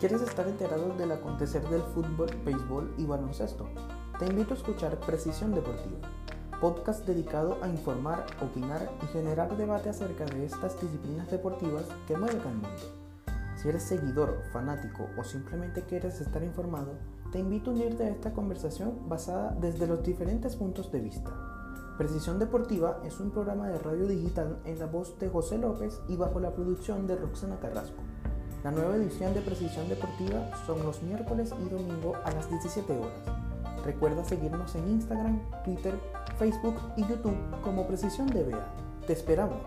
¿Quieres estar enterado del acontecer del fútbol, béisbol y baloncesto? Te invito a escuchar Precisión Deportiva, podcast dedicado a informar, opinar y generar debate acerca de estas disciplinas deportivas que mueven al mundo. Si eres seguidor, fanático o simplemente quieres estar informado, te invito a unirte a esta conversación basada desde los diferentes puntos de vista. Precisión Deportiva es un programa de radio digital en la voz de José López y bajo la producción de Roxana Carrasco. La nueva edición de Precisión Deportiva son los miércoles y domingo a las 17 horas. Recuerda seguirnos en Instagram, Twitter, Facebook y YouTube como Precisión DBA. Te esperamos.